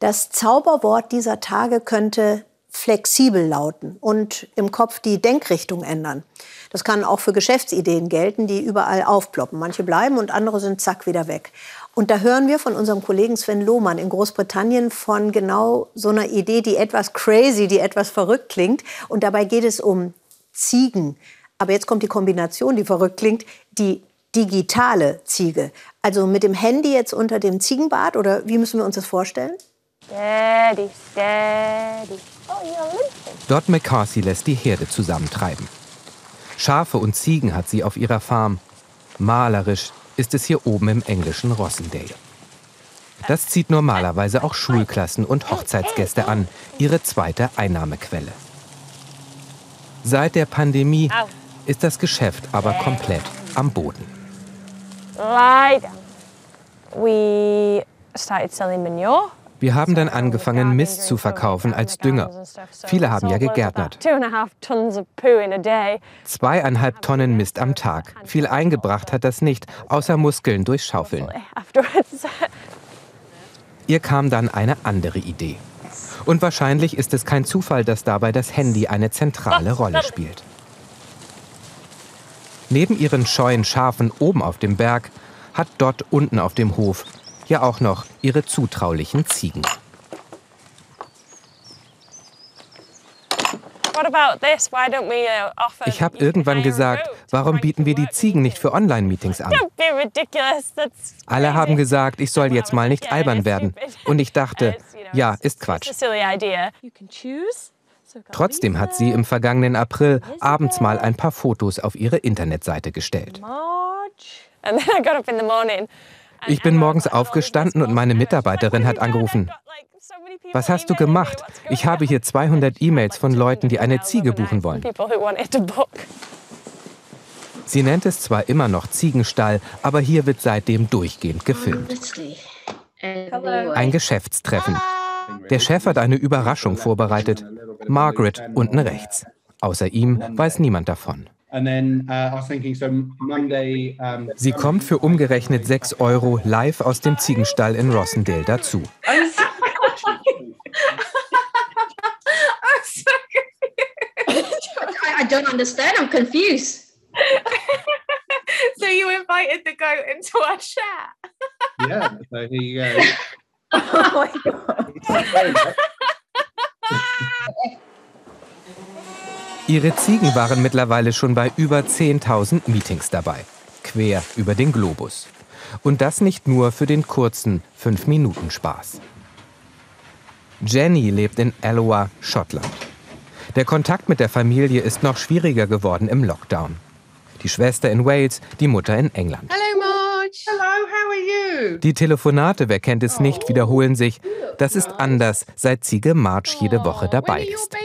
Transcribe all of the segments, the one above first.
Das Zauberwort dieser Tage könnte flexibel lauten und im Kopf die Denkrichtung ändern. Das kann auch für Geschäftsideen gelten, die überall aufploppen. Manche bleiben und andere sind zack wieder weg. Und da hören wir von unserem Kollegen Sven Lohmann in Großbritannien von genau so einer Idee, die etwas crazy, die etwas verrückt klingt. Und dabei geht es um Ziegen. Aber jetzt kommt die Kombination, die verrückt klingt, die digitale Ziege. Also mit dem Handy jetzt unter dem Ziegenbart oder wie müssen wir uns das vorstellen? Steady, steady. Oh, Dort McCarthy lässt die Herde zusammentreiben. Schafe und Ziegen hat sie auf ihrer Farm. Malerisch ist es hier oben im englischen Rossendale. Das zieht normalerweise auch Schulklassen und Hochzeitsgäste an, ihre zweite Einnahmequelle. Seit der Pandemie ist das Geschäft aber komplett am Boden. We started selling manure. Wir haben dann angefangen, Mist zu verkaufen als Dünger. Viele haben ja gegärtnert. Zweieinhalb Tonnen Mist am Tag. Viel eingebracht hat das nicht, außer Muskeln durch Schaufeln. Ihr kam dann eine andere Idee. Und wahrscheinlich ist es kein Zufall, dass dabei das Handy eine zentrale Rolle spielt. Neben ihren scheuen Schafen oben auf dem Berg hat dort unten auf dem Hof ja auch noch. Ihre zutraulichen Ziegen. Uh, ich habe irgendwann gesagt, warum bieten wir die Ziegen nicht für Online-Meetings an? Alle haben gesagt, ich soll jetzt mal nicht albern werden. Und ich dachte, ja, ist Quatsch. Trotzdem hat sie im vergangenen April abends mal ein paar Fotos auf ihre Internetseite gestellt. Ich bin morgens aufgestanden und meine Mitarbeiterin hat angerufen. Was hast du gemacht? Ich habe hier 200 E-Mails von Leuten, die eine Ziege buchen wollen. Sie nennt es zwar immer noch Ziegenstall, aber hier wird seitdem durchgehend gefilmt. Ein Geschäftstreffen. Der Chef hat eine Überraschung vorbereitet. Margaret unten rechts. Außer ihm weiß niemand davon. Uh, Sie kommt für umgerechnet 6 Euro live aus dem Ziegenstall in Rossendale dazu. I don't understand. I'm confused. so you invited the goat into our chat? yeah. So here you go. oh my god. Ihre Ziegen waren mittlerweile schon bei über 10.000 Meetings dabei, quer über den Globus. Und das nicht nur für den kurzen 5-Minuten-Spaß. Jenny lebt in Alloa, Schottland. Der Kontakt mit der Familie ist noch schwieriger geworden im Lockdown. Die Schwester in Wales, die Mutter in England. Hello, Die Telefonate, wer kennt es nicht, wiederholen sich. Das ist anders, seit Ziege Marge jede Woche dabei ist.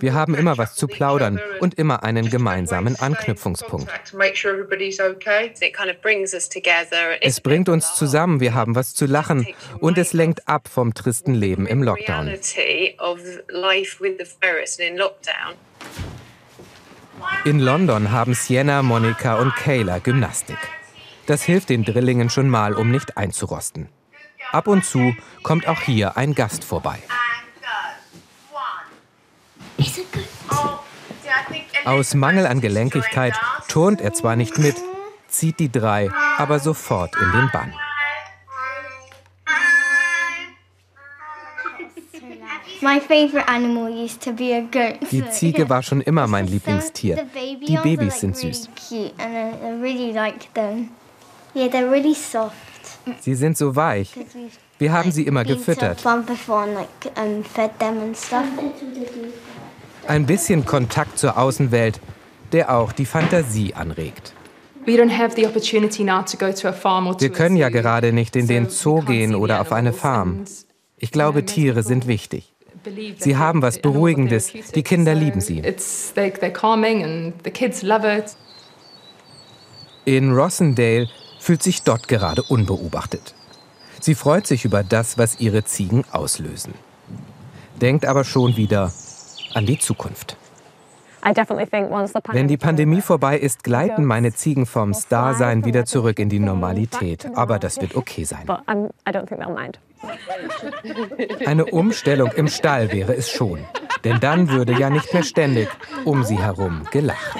Wir haben immer was zu plaudern und immer einen gemeinsamen Anknüpfungspunkt. Es bringt uns zusammen, wir haben was zu lachen. und es lenkt ab vom tristen Leben im Lockdown. In London haben Sienna, Monika und Kayla Gymnastik. Das hilft den Drillingen schon mal, um nicht einzurosten. Ab und zu kommt auch hier ein Gast vorbei. Aus Mangel an Gelenkigkeit turnt er zwar nicht mit, zieht die drei aber sofort in den Bann. Die Ziege war schon immer mein Lieblingstier. Die Babys sind süß. Sie sind so weich. Wir haben sie immer gefüttert. Ein bisschen Kontakt zur Außenwelt, der auch die Fantasie anregt. Wir können ja gerade nicht in den Zoo gehen oder auf eine Farm. Ich glaube, Tiere sind wichtig. Sie haben was Beruhigendes. Die Kinder lieben sie. In Rossendale fühlt sich Dot gerade unbeobachtet. Sie freut sich über das, was ihre Ziegen auslösen. Denkt aber schon wieder an die Zukunft. Wenn die Pandemie vorbei ist, gleiten meine Ziegen vom Starsein wieder zurück in die Normalität. Aber das wird okay sein. Eine Umstellung im Stall wäre es schon. Denn dann würde ja nicht mehr ständig um sie herum gelacht.